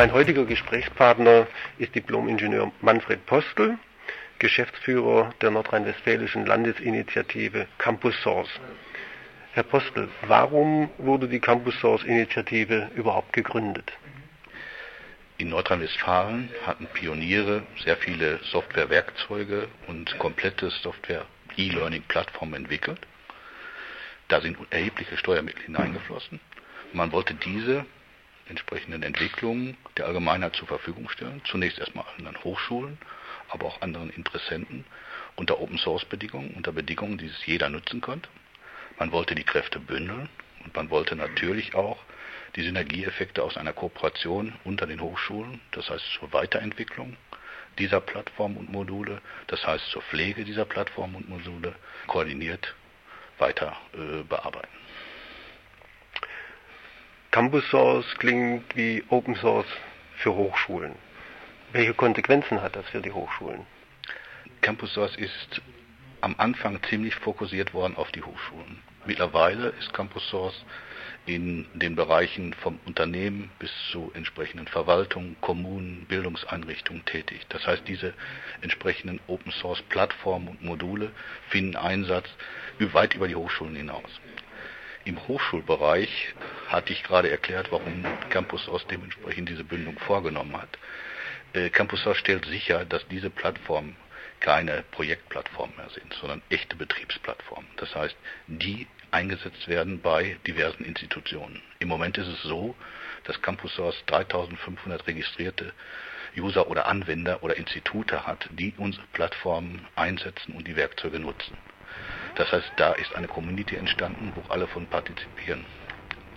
Mein heutiger Gesprächspartner ist Diplom-Ingenieur Manfred Postel, Geschäftsführer der nordrhein-westfälischen Landesinitiative Campus Source. Herr Postel, warum wurde die Campus Source Initiative überhaupt gegründet? In Nordrhein-Westfalen hatten Pioniere sehr viele Softwarewerkzeuge und komplette Software-E-Learning-Plattformen entwickelt. Da sind erhebliche Steuermittel hineingeflossen. Man wollte diese entsprechenden Entwicklungen der Allgemeinheit zur Verfügung stellen. Zunächst erstmal anderen Hochschulen, aber auch anderen Interessenten unter Open Source Bedingungen, unter Bedingungen, die es jeder nutzen konnte. Man wollte die Kräfte bündeln und man wollte natürlich auch die Synergieeffekte aus einer Kooperation unter den Hochschulen, das heißt zur Weiterentwicklung dieser Plattform und Module, das heißt zur Pflege dieser Plattform und Module koordiniert weiter äh, bearbeiten. Campus Source klingt wie Open Source für Hochschulen. Welche Konsequenzen hat das für die Hochschulen? Campus Source ist am Anfang ziemlich fokussiert worden auf die Hochschulen. Mittlerweile ist Campus Source in den Bereichen vom Unternehmen bis zu entsprechenden Verwaltungen, Kommunen, Bildungseinrichtungen tätig. Das heißt, diese entsprechenden Open Source Plattformen und Module finden Einsatz weit über die Hochschulen hinaus. Im Hochschulbereich hatte ich gerade erklärt, warum Campus Source dementsprechend diese Bündung vorgenommen hat. Äh, Campus Source stellt sicher, dass diese Plattformen keine Projektplattformen mehr sind, sondern echte Betriebsplattformen. Das heißt, die eingesetzt werden bei diversen Institutionen. Im Moment ist es so, dass Campus Source 3500 registrierte User oder Anwender oder Institute hat, die unsere Plattformen einsetzen und die Werkzeuge nutzen. Das heißt, da ist eine Community entstanden, wo alle von partizipieren.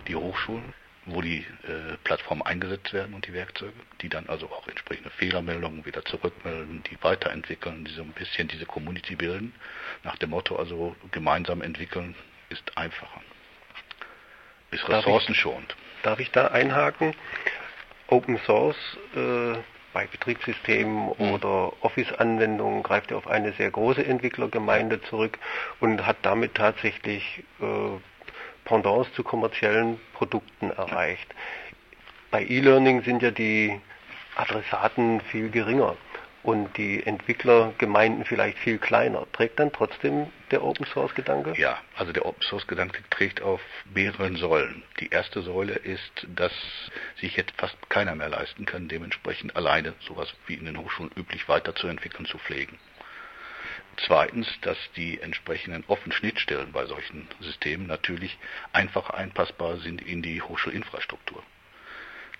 Die Hochschulen, wo die äh, Plattformen eingesetzt werden und die Werkzeuge, die dann also auch entsprechende Fehlermeldungen wieder zurückmelden, die weiterentwickeln, die so ein bisschen diese Community bilden. Nach dem Motto also gemeinsam entwickeln ist einfacher. Ist ressourcenschonend. Darf ich da einhaken? Open Source äh, bei Betriebssystemen mhm. oder Office-Anwendungen greift er auf eine sehr große Entwicklergemeinde zurück und hat damit tatsächlich äh, Pendants zu kommerziellen Produkten erreicht. Bei E-Learning sind ja die Adressaten viel geringer und die Entwicklergemeinden vielleicht viel kleiner. Trägt dann trotzdem der Open Source Gedanke? Ja, also der Open Source Gedanke trägt auf mehreren Säulen. Die erste Säule ist, dass sich jetzt fast keiner mehr leisten kann, dementsprechend alleine sowas wie in den Hochschulen üblich weiterzuentwickeln, zu pflegen. Zweitens, dass die entsprechenden offenen Schnittstellen bei solchen Systemen natürlich einfach einpassbar sind in die Hochschulinfrastruktur.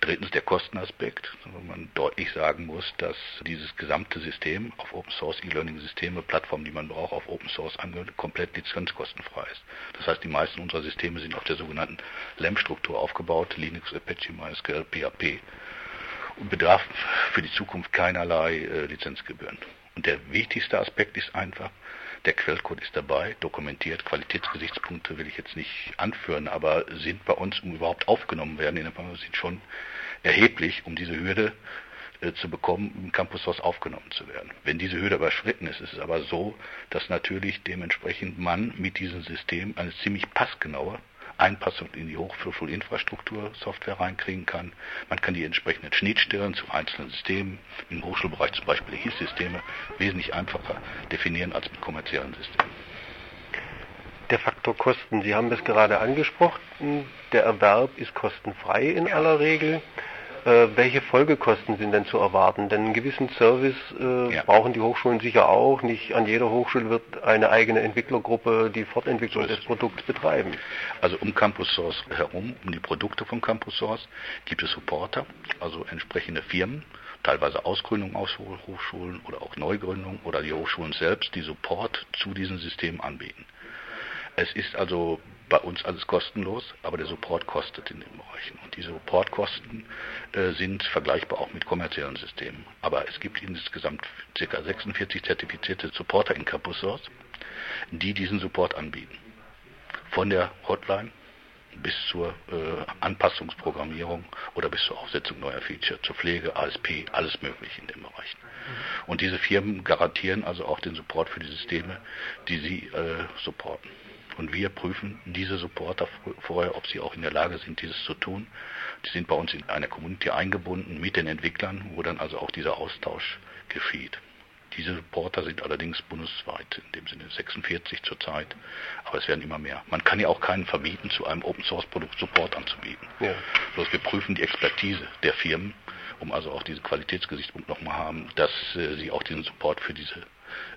Drittens der Kostenaspekt, wo man deutlich sagen muss, dass dieses gesamte System auf Open Source E-Learning-Systeme, Plattformen, die man braucht, auf Open Source angehört, komplett lizenzkostenfrei ist. Das heißt, die meisten unserer Systeme sind auf der sogenannten LAMP-Struktur aufgebaut, Linux, Apache, MySQL, PHP und bedarf für die Zukunft keinerlei äh, Lizenzgebühren. Und der wichtigste Aspekt ist einfach, der Quellcode ist dabei, dokumentiert. Qualitätsgesichtspunkte will ich jetzt nicht anführen, aber sind bei uns, um überhaupt aufgenommen werden in der Programm, sind schon erheblich, um diese Hürde äh, zu bekommen, im Campushaus aufgenommen zu werden. Wenn diese Hürde überschritten ist, ist es aber so, dass natürlich dementsprechend man mit diesem System eine ziemlich passgenaue Einpassung in die Hochschulinfrastruktur Software reinkriegen kann. Man kann die entsprechenden Schnittstellen zu einzelnen Systemen, im Hochschulbereich zum Beispiel HIS-Systeme, wesentlich einfacher definieren als mit kommerziellen Systemen. Der Faktor Kosten, Sie haben das gerade angesprochen, der Erwerb ist kostenfrei in aller Regel. Äh, welche Folgekosten sind denn zu erwarten? Denn einen gewissen Service äh, ja. brauchen die Hochschulen sicher auch. Nicht an jeder Hochschule wird eine eigene Entwicklergruppe die Fortentwicklung so des Produkts betreiben. Also um Campus Source herum, um die Produkte von Campus Source, gibt es Supporter, also entsprechende Firmen, teilweise Ausgründung aus Hochschulen oder auch Neugründung oder die Hochschulen selbst, die Support zu diesen Systemen anbieten. Es ist also bei uns alles kostenlos, aber der Support kostet in den Bereichen. Und diese Supportkosten äh, sind vergleichbar auch mit kommerziellen Systemen. Aber es gibt insgesamt ca. 46 zertifizierte Supporter in Campus Source, die diesen Support anbieten. Von der Hotline bis zur äh, Anpassungsprogrammierung oder bis zur Aufsetzung neuer Feature, zur Pflege, ASP, alles möglich in dem Bereich. Und diese Firmen garantieren also auch den Support für die Systeme, die sie äh, supporten. Und wir prüfen diese Supporter vorher, ob sie auch in der Lage sind, dieses zu tun. Die sind bei uns in einer Community eingebunden mit den Entwicklern, wo dann also auch dieser Austausch geschieht. Diese Supporter sind allerdings bundesweit, in dem Sinne 46 zurzeit, aber es werden immer mehr. Man kann ja auch keinen verbieten, zu einem Open Source Produkt Support anzubieten. Ja. Bloß wir prüfen die Expertise der Firmen, um also auch diesen Qualitätsgesichtspunkt nochmal haben, dass äh, sie auch diesen Support für diese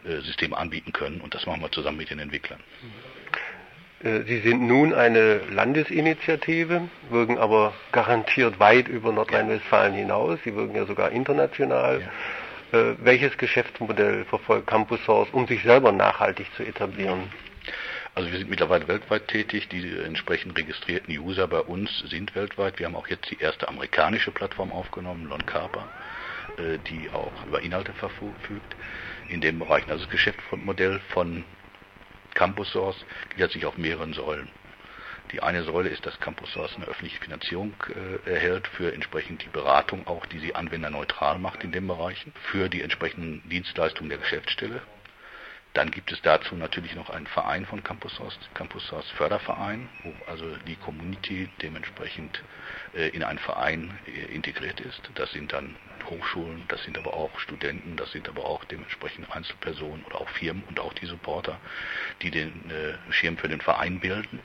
äh, Systeme anbieten können und das machen wir zusammen mit den Entwicklern. Äh, sie sind nun eine Landesinitiative, wirken aber garantiert weit über Nordrhein-Westfalen hinaus. Sie wirken ja sogar international. Ja. Äh, welches Geschäftsmodell verfolgt Campus Source, um sich selber nachhaltig zu etablieren? Also wir sind mittlerweile weltweit tätig. Die entsprechend registrierten User bei uns sind weltweit. Wir haben auch jetzt die erste amerikanische Plattform aufgenommen, Lon Carper, äh, die auch über Inhalte verfügt. In dem Bereich, also das Geschäftsmodell von Campus Source gliedert sich auf mehreren Säulen. Die eine Säule ist, dass Campus Source eine öffentliche Finanzierung äh, erhält für entsprechend die Beratung auch, die sie anwenderneutral macht in den Bereichen, für die entsprechenden Dienstleistungen der Geschäftsstelle. Dann gibt es dazu natürlich noch einen Verein von Campus Source, Campus Source Förderverein, wo also die Community dementsprechend äh, in einen Verein äh, integriert ist. Das sind dann Hochschulen, das sind aber auch Studenten, das sind aber auch dementsprechend Einzelpersonen oder auch Firmen und auch die Supporter, die den äh, Schirm für den Verein bilden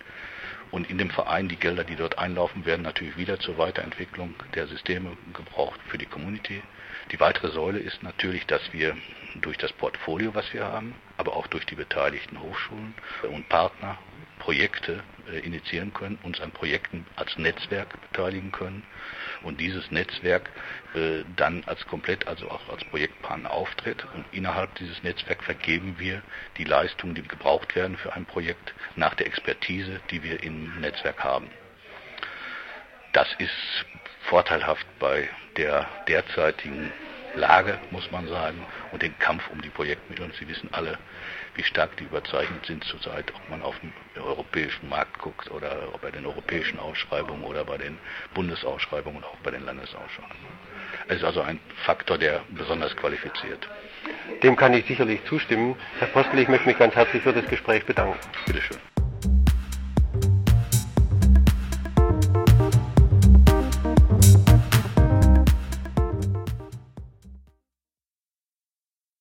und in dem Verein die Gelder, die dort einlaufen, werden natürlich wieder zur Weiterentwicklung der Systeme gebraucht für die Community. Die weitere Säule ist natürlich, dass wir durch das Portfolio, was wir haben, aber auch durch die beteiligten Hochschulen und Partner Projekte äh, initiieren können, uns an Projekten als Netzwerk beteiligen können und dieses Netzwerk äh, dann als komplett, also auch als Projektpartner auftritt und innerhalb dieses Netzwerks vergeben wir die Leistungen, die gebraucht werden für ein Projekt nach der Expertise, die wir im Netzwerk haben. Das ist vorteilhaft bei der derzeitigen Lage, muss man sagen, und den Kampf um die Projektmittel. Und Sie wissen alle, wie stark die überzeichnet sind zurzeit, ob man auf den europäischen Markt guckt oder bei den europäischen Ausschreibungen oder bei den Bundesausschreibungen und auch bei den Landesausschreibungen. Es ist also ein Faktor, der besonders qualifiziert. Dem kann ich sicherlich zustimmen. Herr Postel, ich möchte mich ganz herzlich für das Gespräch bedanken. Bitte schön.